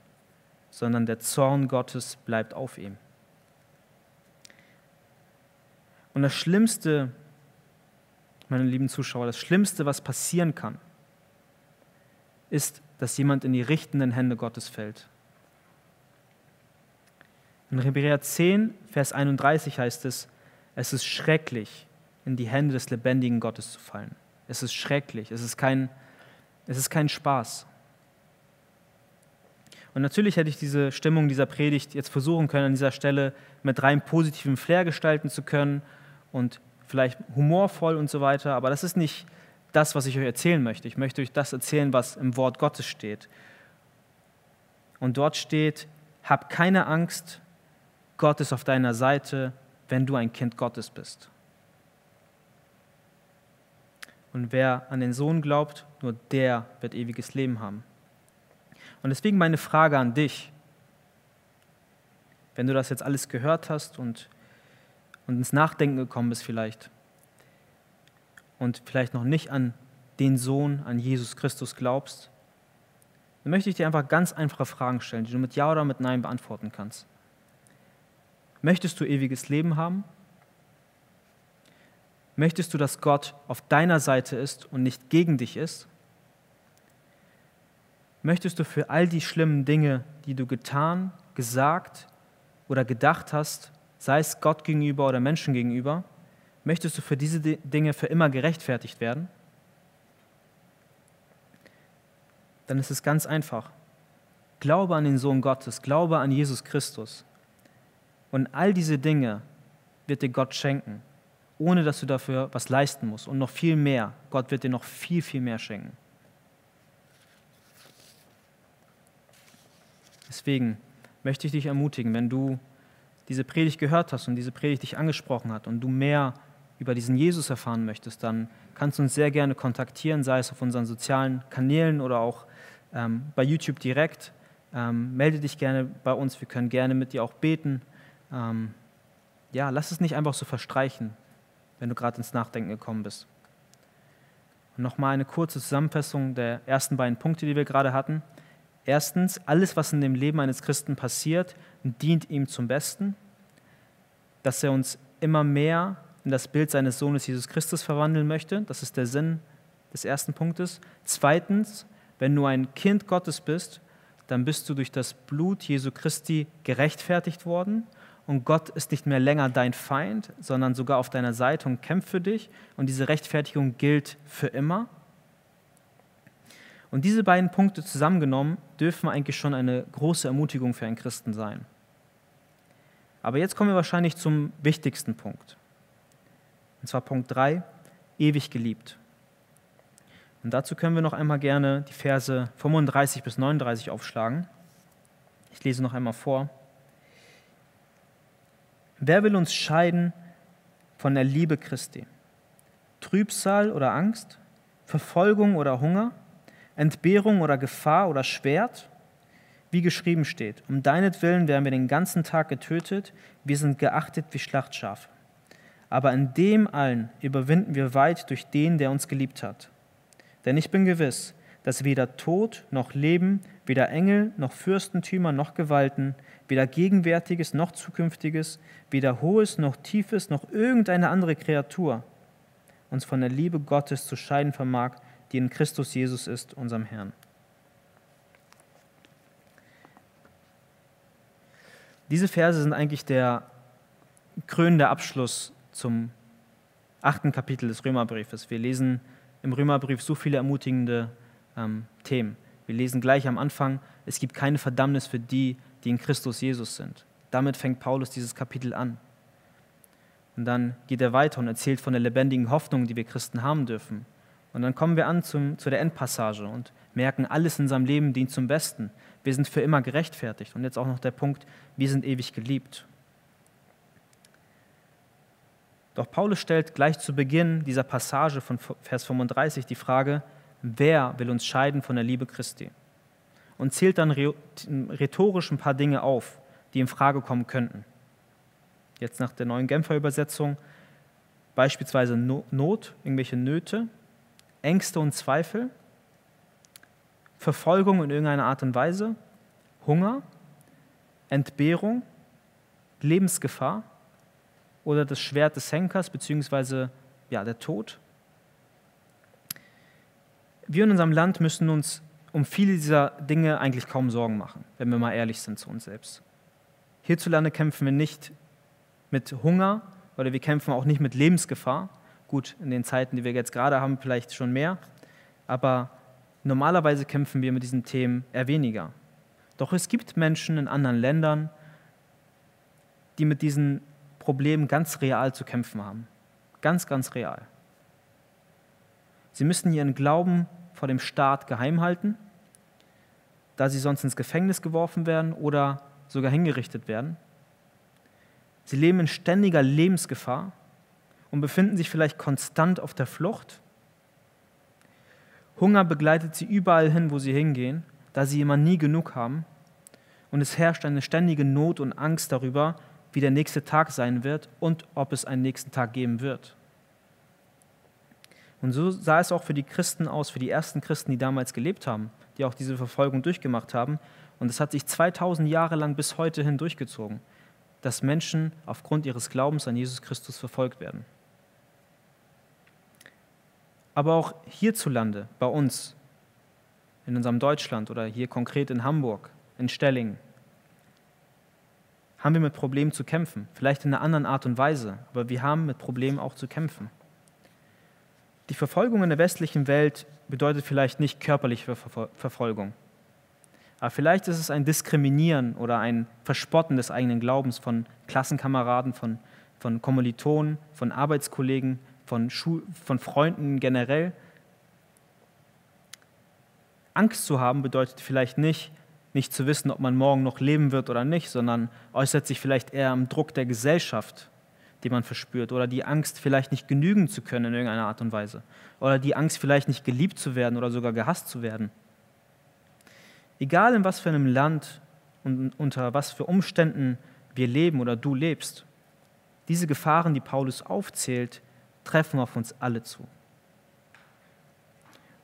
sondern der Zorn Gottes bleibt auf ihm. Und das Schlimmste, meine lieben Zuschauer, das Schlimmste, was passieren kann, ist, dass jemand in die richtenden Hände Gottes fällt. In Hebräer 10, Vers 31 heißt es, es ist schrecklich, in die Hände des lebendigen Gottes zu fallen. Es ist schrecklich, es ist kein, es ist kein Spaß. Und natürlich hätte ich diese Stimmung dieser Predigt jetzt versuchen können, an dieser Stelle mit rein positivem Flair gestalten zu können und vielleicht humorvoll und so weiter, aber das ist nicht das, was ich euch erzählen möchte. Ich möchte euch das erzählen, was im Wort Gottes steht. Und dort steht, hab keine Angst, Gott ist auf deiner Seite, wenn du ein Kind Gottes bist. Und wer an den Sohn glaubt, nur der wird ewiges Leben haben. Und deswegen meine Frage an dich, wenn du das jetzt alles gehört hast und, und ins Nachdenken gekommen bist vielleicht und vielleicht noch nicht an den Sohn, an Jesus Christus glaubst, dann möchte ich dir einfach ganz einfache Fragen stellen, die du mit Ja oder mit Nein beantworten kannst. Möchtest du ewiges Leben haben? Möchtest du, dass Gott auf deiner Seite ist und nicht gegen dich ist? Möchtest du für all die schlimmen Dinge, die du getan, gesagt oder gedacht hast, sei es Gott gegenüber oder Menschen gegenüber, möchtest du für diese Dinge für immer gerechtfertigt werden? Dann ist es ganz einfach. Glaube an den Sohn Gottes, glaube an Jesus Christus. Und all diese Dinge wird dir Gott schenken ohne dass du dafür was leisten musst. Und noch viel mehr. Gott wird dir noch viel, viel mehr schenken. Deswegen möchte ich dich ermutigen, wenn du diese Predigt gehört hast und diese Predigt dich angesprochen hat und du mehr über diesen Jesus erfahren möchtest, dann kannst du uns sehr gerne kontaktieren, sei es auf unseren sozialen Kanälen oder auch ähm, bei YouTube direkt. Ähm, melde dich gerne bei uns, wir können gerne mit dir auch beten. Ähm, ja, lass es nicht einfach so verstreichen wenn du gerade ins Nachdenken gekommen bist. Und nochmal eine kurze Zusammenfassung der ersten beiden Punkte, die wir gerade hatten. Erstens, alles, was in dem Leben eines Christen passiert, dient ihm zum Besten, dass er uns immer mehr in das Bild seines Sohnes Jesus Christus verwandeln möchte. Das ist der Sinn des ersten Punktes. Zweitens, wenn du ein Kind Gottes bist, dann bist du durch das Blut Jesu Christi gerechtfertigt worden und Gott ist nicht mehr länger dein Feind, sondern sogar auf deiner Seite und kämpft für dich und diese Rechtfertigung gilt für immer. Und diese beiden Punkte zusammengenommen dürfen eigentlich schon eine große Ermutigung für einen Christen sein. Aber jetzt kommen wir wahrscheinlich zum wichtigsten Punkt. Und zwar Punkt 3, ewig geliebt. Und dazu können wir noch einmal gerne die Verse 35 bis 39 aufschlagen. Ich lese noch einmal vor. Wer will uns scheiden von der Liebe Christi? Trübsal oder Angst? Verfolgung oder Hunger? Entbehrung oder Gefahr oder Schwert? Wie geschrieben steht, um deinetwillen werden wir den ganzen Tag getötet, wir sind geachtet wie Schlachtschafe. Aber in dem allen überwinden wir weit durch den, der uns geliebt hat. Denn ich bin gewiss, dass weder Tod noch Leben, weder Engel noch Fürstentümer noch Gewalten, weder Gegenwärtiges noch Zukünftiges, weder Hohes noch Tiefes noch irgendeine andere Kreatur uns von der Liebe Gottes zu scheiden vermag, die in Christus Jesus ist, unserem Herrn. Diese Verse sind eigentlich der krönende Abschluss zum achten Kapitel des Römerbriefes. Wir lesen im Römerbrief so viele ermutigende ähm, Themen. Wir lesen gleich am Anfang, es gibt keine Verdammnis für die, die in Christus Jesus sind. Damit fängt Paulus dieses Kapitel an. Und dann geht er weiter und erzählt von der lebendigen Hoffnung, die wir Christen haben dürfen. Und dann kommen wir an zum, zu der Endpassage und merken, alles in seinem Leben dient zum Besten. Wir sind für immer gerechtfertigt. Und jetzt auch noch der Punkt, wir sind ewig geliebt. Doch Paulus stellt gleich zu Beginn dieser Passage von Vers 35 die Frage, wer will uns scheiden von der Liebe Christi? Und zählt dann rhetorisch ein paar Dinge auf, die in Frage kommen könnten. Jetzt nach der neuen Genfer Übersetzung beispielsweise Not, irgendwelche Nöte, Ängste und Zweifel, Verfolgung in irgendeiner Art und Weise, Hunger, Entbehrung, Lebensgefahr oder das Schwert des Henkers beziehungsweise ja, der Tod wir in unserem Land müssen uns um viele dieser Dinge eigentlich kaum Sorgen machen, wenn wir mal ehrlich sind zu uns selbst. Hierzulande kämpfen wir nicht mit Hunger oder wir kämpfen auch nicht mit Lebensgefahr. Gut, in den Zeiten, die wir jetzt gerade haben, vielleicht schon mehr, aber normalerweise kämpfen wir mit diesen Themen eher weniger. Doch es gibt Menschen in anderen Ländern, die mit diesen Problemen ganz real zu kämpfen haben. Ganz, ganz real. Sie müssen ihren Glauben vor dem Staat geheim halten, da sie sonst ins Gefängnis geworfen werden oder sogar hingerichtet werden. Sie leben in ständiger Lebensgefahr und befinden sich vielleicht konstant auf der Flucht. Hunger begleitet sie überall hin, wo sie hingehen, da sie immer nie genug haben. Und es herrscht eine ständige Not und Angst darüber, wie der nächste Tag sein wird und ob es einen nächsten Tag geben wird. Und so sah es auch für die Christen aus, für die ersten Christen, die damals gelebt haben, die auch diese Verfolgung durchgemacht haben. Und es hat sich 2000 Jahre lang bis heute hin durchgezogen, dass Menschen aufgrund ihres Glaubens an Jesus Christus verfolgt werden. Aber auch hierzulande, bei uns, in unserem Deutschland oder hier konkret in Hamburg, in Stellingen, haben wir mit Problemen zu kämpfen. Vielleicht in einer anderen Art und Weise, aber wir haben mit Problemen auch zu kämpfen. Die Verfolgung in der westlichen Welt bedeutet vielleicht nicht körperliche Verfolgung. Aber vielleicht ist es ein Diskriminieren oder ein Verspotten des eigenen Glaubens von Klassenkameraden, von, von Kommilitonen, von Arbeitskollegen, von, Schul von Freunden generell. Angst zu haben bedeutet vielleicht nicht, nicht zu wissen, ob man morgen noch leben wird oder nicht, sondern äußert sich vielleicht eher am Druck der Gesellschaft, den man verspürt, oder die Angst, vielleicht nicht genügen zu können in irgendeiner Art und Weise, oder die Angst, vielleicht nicht geliebt zu werden oder sogar gehasst zu werden. Egal in was für einem Land und unter was für Umständen wir leben oder du lebst, diese Gefahren, die Paulus aufzählt, treffen auf uns alle zu.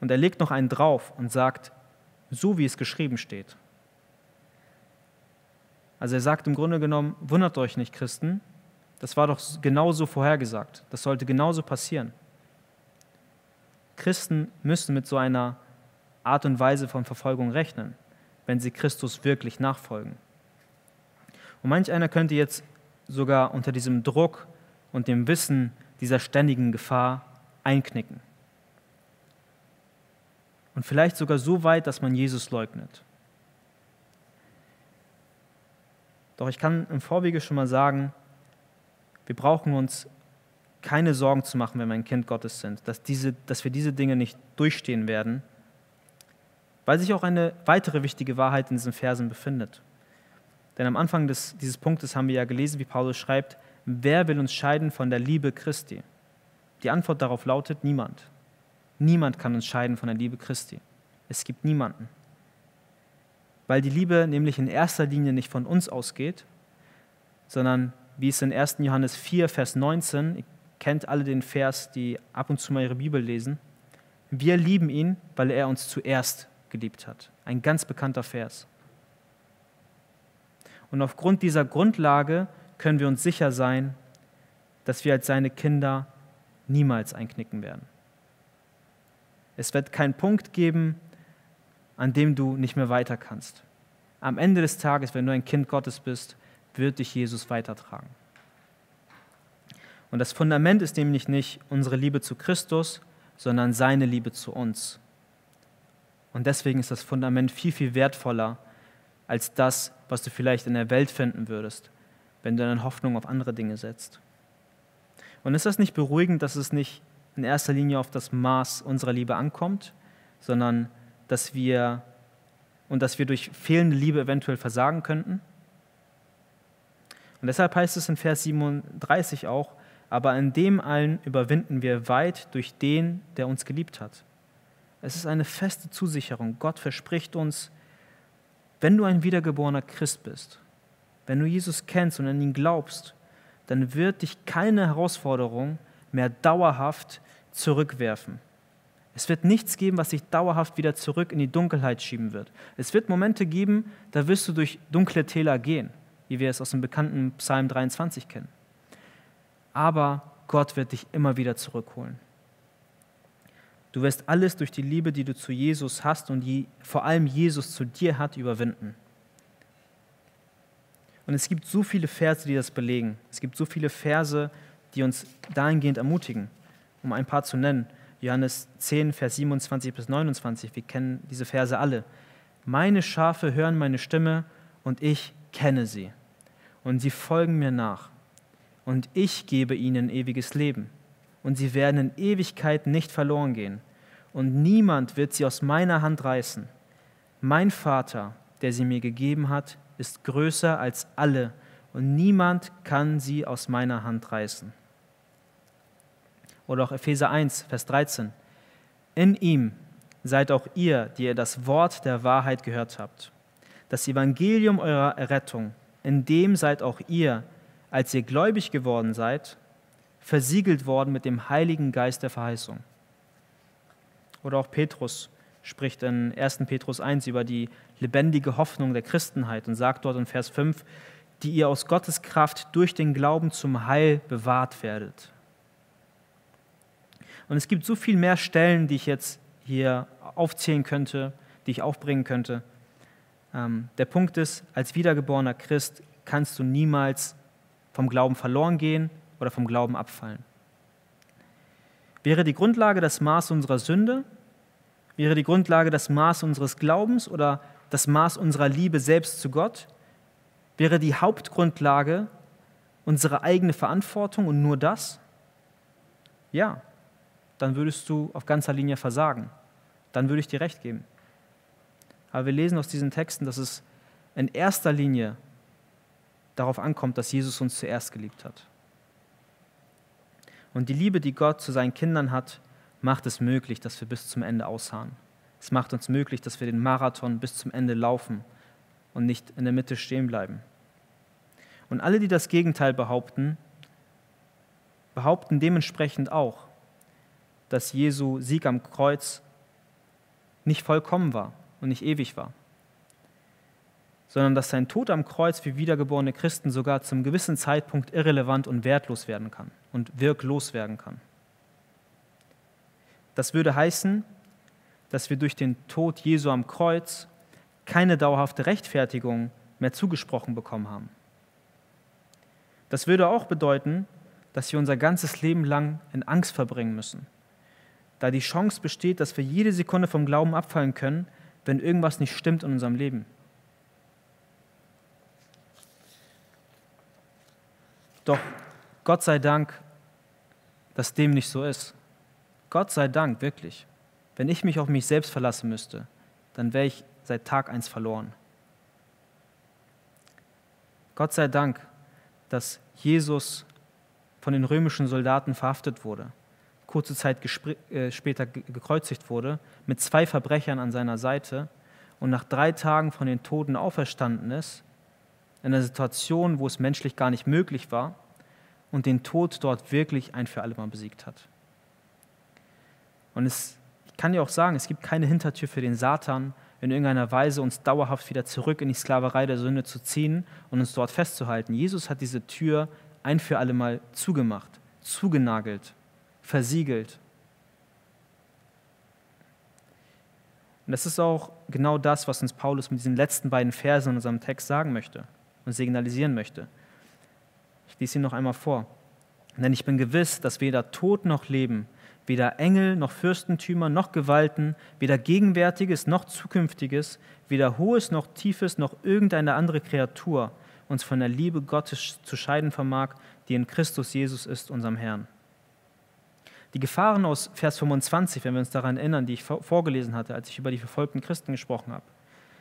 Und er legt noch einen drauf und sagt, so wie es geschrieben steht. Also er sagt im Grunde genommen, wundert euch nicht, Christen, das war doch genauso vorhergesagt, das sollte genauso passieren. Christen müssen mit so einer Art und Weise von Verfolgung rechnen, wenn sie Christus wirklich nachfolgen. Und manch einer könnte jetzt sogar unter diesem Druck und dem Wissen dieser ständigen Gefahr einknicken. Und vielleicht sogar so weit, dass man Jesus leugnet. Doch ich kann im Vorwege schon mal sagen, wir brauchen uns keine Sorgen zu machen, wenn wir ein Kind Gottes sind, dass, diese, dass wir diese Dinge nicht durchstehen werden, weil sich auch eine weitere wichtige Wahrheit in diesen Versen befindet. Denn am Anfang des, dieses Punktes haben wir ja gelesen, wie Paulus schreibt, wer will uns scheiden von der Liebe Christi? Die Antwort darauf lautet niemand. Niemand kann uns scheiden von der Liebe Christi. Es gibt niemanden weil die Liebe nämlich in erster Linie nicht von uns ausgeht, sondern wie es in 1. Johannes 4, Vers 19, ihr kennt alle den Vers, die ab und zu mal ihre Bibel lesen, wir lieben ihn, weil er uns zuerst geliebt hat. Ein ganz bekannter Vers. Und aufgrund dieser Grundlage können wir uns sicher sein, dass wir als seine Kinder niemals einknicken werden. Es wird keinen Punkt geben, an dem du nicht mehr weiter kannst. Am Ende des Tages, wenn du ein Kind Gottes bist, wird dich Jesus weitertragen. Und das Fundament ist nämlich nicht unsere Liebe zu Christus, sondern seine Liebe zu uns. Und deswegen ist das Fundament viel, viel wertvoller als das, was du vielleicht in der Welt finden würdest, wenn du deine Hoffnung auf andere Dinge setzt. Und ist das nicht beruhigend, dass es nicht in erster Linie auf das Maß unserer Liebe ankommt, sondern dass wir und dass wir durch fehlende Liebe eventuell versagen könnten. Und deshalb heißt es in Vers 37 auch, aber in dem allen überwinden wir weit durch den, der uns geliebt hat. Es ist eine feste Zusicherung. Gott verspricht uns, wenn du ein wiedergeborener Christ bist, wenn du Jesus kennst und an ihn glaubst, dann wird dich keine Herausforderung mehr dauerhaft zurückwerfen. Es wird nichts geben, was dich dauerhaft wieder zurück in die Dunkelheit schieben wird. Es wird Momente geben, da wirst du durch dunkle Täler gehen, wie wir es aus dem bekannten Psalm 23 kennen. Aber Gott wird dich immer wieder zurückholen. Du wirst alles durch die Liebe, die du zu Jesus hast und die vor allem Jesus zu dir hat, überwinden. Und es gibt so viele Verse, die das belegen. Es gibt so viele Verse, die uns dahingehend ermutigen, um ein paar zu nennen. Johannes 10, Vers 27 bis 29. Wir kennen diese Verse alle. Meine Schafe hören meine Stimme und ich kenne sie. Und sie folgen mir nach. Und ich gebe ihnen ewiges Leben. Und sie werden in Ewigkeit nicht verloren gehen. Und niemand wird sie aus meiner Hand reißen. Mein Vater, der sie mir gegeben hat, ist größer als alle. Und niemand kann sie aus meiner Hand reißen. Oder auch Epheser 1, Vers 13. In ihm seid auch ihr, die ihr das Wort der Wahrheit gehört habt. Das Evangelium eurer Errettung, in dem seid auch ihr, als ihr gläubig geworden seid, versiegelt worden mit dem Heiligen Geist der Verheißung. Oder auch Petrus spricht in 1. Petrus 1 über die lebendige Hoffnung der Christenheit und sagt dort in Vers 5, die ihr aus Gottes Kraft durch den Glauben zum Heil bewahrt werdet. Und es gibt so viel mehr Stellen, die ich jetzt hier aufzählen könnte, die ich aufbringen könnte. Ähm, der Punkt ist, als wiedergeborener Christ kannst du niemals vom Glauben verloren gehen oder vom Glauben abfallen. Wäre die Grundlage das Maß unserer Sünde? Wäre die Grundlage das Maß unseres Glaubens oder das Maß unserer Liebe selbst zu Gott? Wäre die Hauptgrundlage unsere eigene Verantwortung und nur das? Ja, dann würdest du auf ganzer Linie versagen. Dann würde ich dir recht geben. Aber wir lesen aus diesen Texten, dass es in erster Linie darauf ankommt, dass Jesus uns zuerst geliebt hat. Und die Liebe, die Gott zu seinen Kindern hat, macht es möglich, dass wir bis zum Ende ausharren. Es macht uns möglich, dass wir den Marathon bis zum Ende laufen und nicht in der Mitte stehen bleiben. Und alle, die das Gegenteil behaupten, behaupten dementsprechend auch, dass Jesu Sieg am Kreuz nicht vollkommen war und nicht ewig war, sondern dass sein Tod am Kreuz für wiedergeborene Christen sogar zum gewissen Zeitpunkt irrelevant und wertlos werden kann und wirklos werden kann. Das würde heißen, dass wir durch den Tod Jesu am Kreuz keine dauerhafte Rechtfertigung mehr zugesprochen bekommen haben. Das würde auch bedeuten, dass wir unser ganzes Leben lang in Angst verbringen müssen, da die Chance besteht, dass wir jede Sekunde vom Glauben abfallen können, wenn irgendwas nicht stimmt in unserem Leben. Doch Gott sei Dank, dass dem nicht so ist. Gott sei Dank, wirklich. Wenn ich mich auf mich selbst verlassen müsste, dann wäre ich seit Tag eins verloren. Gott sei Dank, dass Jesus von den römischen Soldaten verhaftet wurde, kurze Zeit äh, später gekreuzigt wurde, mit zwei Verbrechern an seiner Seite und nach drei Tagen von den Toten auferstanden ist, in einer Situation, wo es menschlich gar nicht möglich war und den Tod dort wirklich ein für alle Mal besiegt hat. Und es, ich kann dir auch sagen, es gibt keine Hintertür für den Satan, in irgendeiner Weise uns dauerhaft wieder zurück in die Sklaverei der Sünde zu ziehen und uns dort festzuhalten. Jesus hat diese Tür ein für alle Mal zugemacht, zugenagelt, versiegelt. Und das ist auch genau das, was uns Paulus mit diesen letzten beiden Versen in unserem Text sagen möchte und signalisieren möchte. Ich lese ihn noch einmal vor. Denn ich bin gewiss, dass weder Tod noch Leben, weder Engel noch Fürstentümer noch Gewalten, weder Gegenwärtiges noch Zukünftiges, weder Hohes noch Tiefes noch irgendeine andere Kreatur uns von der Liebe Gottes zu scheiden vermag, die in Christus Jesus ist, unserem Herrn. Die Gefahren aus Vers 25, wenn wir uns daran erinnern, die ich vorgelesen hatte, als ich über die verfolgten Christen gesprochen habe,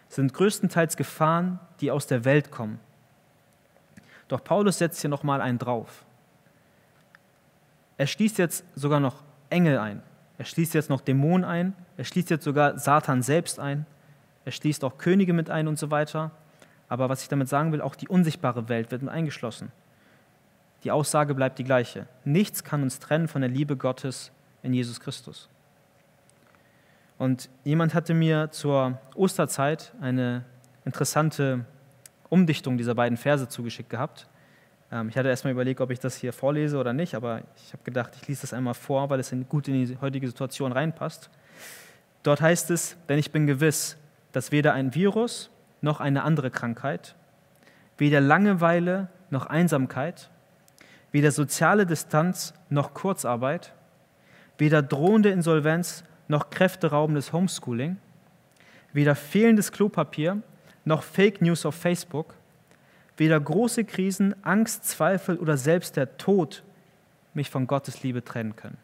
sind größtenteils Gefahren, die aus der Welt kommen. Doch Paulus setzt hier nochmal einen drauf. Er schließt jetzt sogar noch Engel ein. Er schließt jetzt noch Dämonen ein. Er schließt jetzt sogar Satan selbst ein. Er schließt auch Könige mit ein und so weiter. Aber was ich damit sagen will, auch die unsichtbare Welt wird mit eingeschlossen. Die Aussage bleibt die gleiche. Nichts kann uns trennen von der Liebe Gottes in Jesus Christus. Und jemand hatte mir zur Osterzeit eine interessante Umdichtung dieser beiden Verse zugeschickt gehabt. Ähm, ich hatte erstmal überlegt, ob ich das hier vorlese oder nicht, aber ich habe gedacht, ich lese das einmal vor, weil es gut in die heutige Situation reinpasst. Dort heißt es, denn ich bin gewiss, dass weder ein Virus noch eine andere Krankheit, weder Langeweile noch Einsamkeit, weder soziale Distanz noch Kurzarbeit, weder drohende Insolvenz noch kräfteraubendes Homeschooling, weder fehlendes Klopapier noch Fake News auf Facebook, weder große Krisen, Angst, Zweifel oder selbst der Tod mich von Gottes Liebe trennen können.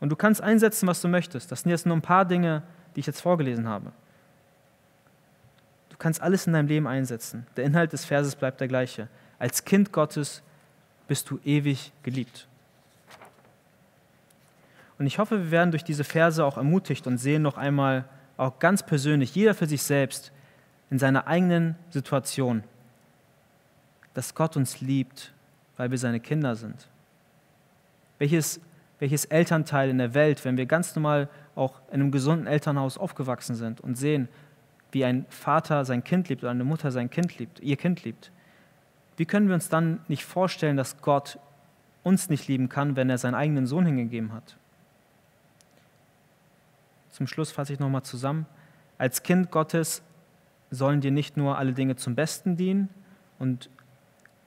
Und du kannst einsetzen, was du möchtest. Das sind jetzt nur ein paar Dinge, die ich jetzt vorgelesen habe. Du kannst alles in deinem Leben einsetzen. Der Inhalt des Verses bleibt der gleiche. Als Kind Gottes bist du ewig geliebt. Und ich hoffe, wir werden durch diese Verse auch ermutigt und sehen noch einmal auch ganz persönlich, jeder für sich selbst, in seiner eigenen Situation, dass Gott uns liebt, weil wir seine Kinder sind. Welches, welches Elternteil in der Welt, wenn wir ganz normal auch in einem gesunden Elternhaus aufgewachsen sind und sehen, wie ein Vater sein Kind liebt oder eine Mutter sein Kind liebt, ihr Kind liebt, wie können wir uns dann nicht vorstellen, dass Gott uns nicht lieben kann, wenn er seinen eigenen Sohn hingegeben hat. Zum Schluss fasse ich nochmal zusammen. Als Kind Gottes sollen dir nicht nur alle Dinge zum Besten dienen und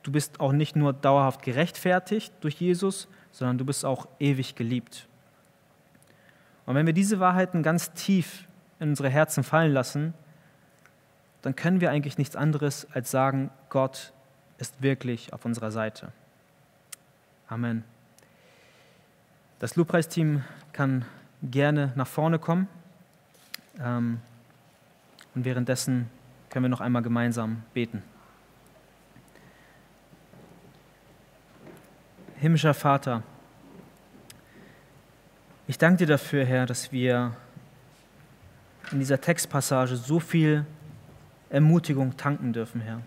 du bist auch nicht nur dauerhaft gerechtfertigt durch Jesus, sondern du bist auch ewig geliebt. Und wenn wir diese Wahrheiten ganz tief in unsere Herzen fallen lassen, dann können wir eigentlich nichts anderes als sagen, Gott ist wirklich auf unserer Seite. Amen. Das Lobpreisteam kann gerne nach vorne kommen. Ähm, und währenddessen können wir noch einmal gemeinsam beten. Himmlischer Vater, ich danke dir dafür, Herr, dass wir in dieser Textpassage so viel Ermutigung tanken dürfen, Herr.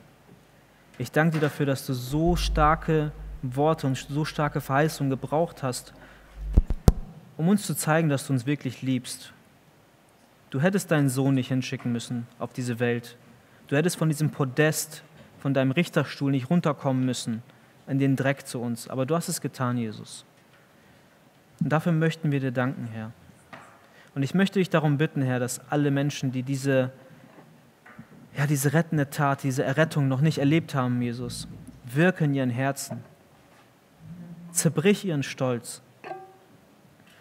Ich danke dir dafür, dass du so starke Worte und so starke Verheißungen gebraucht hast, um uns zu zeigen, dass du uns wirklich liebst. Du hättest deinen Sohn nicht hinschicken müssen auf diese Welt. Du hättest von diesem Podest, von deinem Richterstuhl nicht runterkommen müssen in den Dreck zu uns. Aber du hast es getan, Jesus. Und dafür möchten wir dir danken, Herr. Und ich möchte dich darum bitten, Herr, dass alle Menschen, die diese, ja, diese rettende Tat, diese Errettung noch nicht erlebt haben, Jesus, wirke in ihren Herzen. Zerbrich ihren Stolz.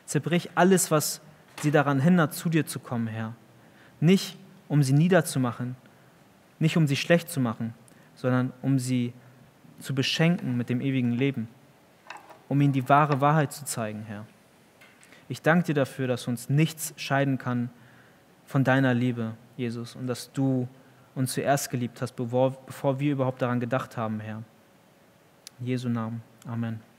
Zerbrich alles, was sie daran hindert, zu dir zu kommen, Herr. Nicht, um sie niederzumachen, nicht um sie schlecht zu machen, sondern um sie zu beschenken mit dem ewigen Leben, um ihnen die wahre Wahrheit zu zeigen, Herr. Ich danke dir dafür, dass uns nichts scheiden kann von deiner Liebe, Jesus, und dass du uns zuerst geliebt hast, bevor, wir überhaupt daran gedacht haben, Herr. In Jesu Namen. Amen.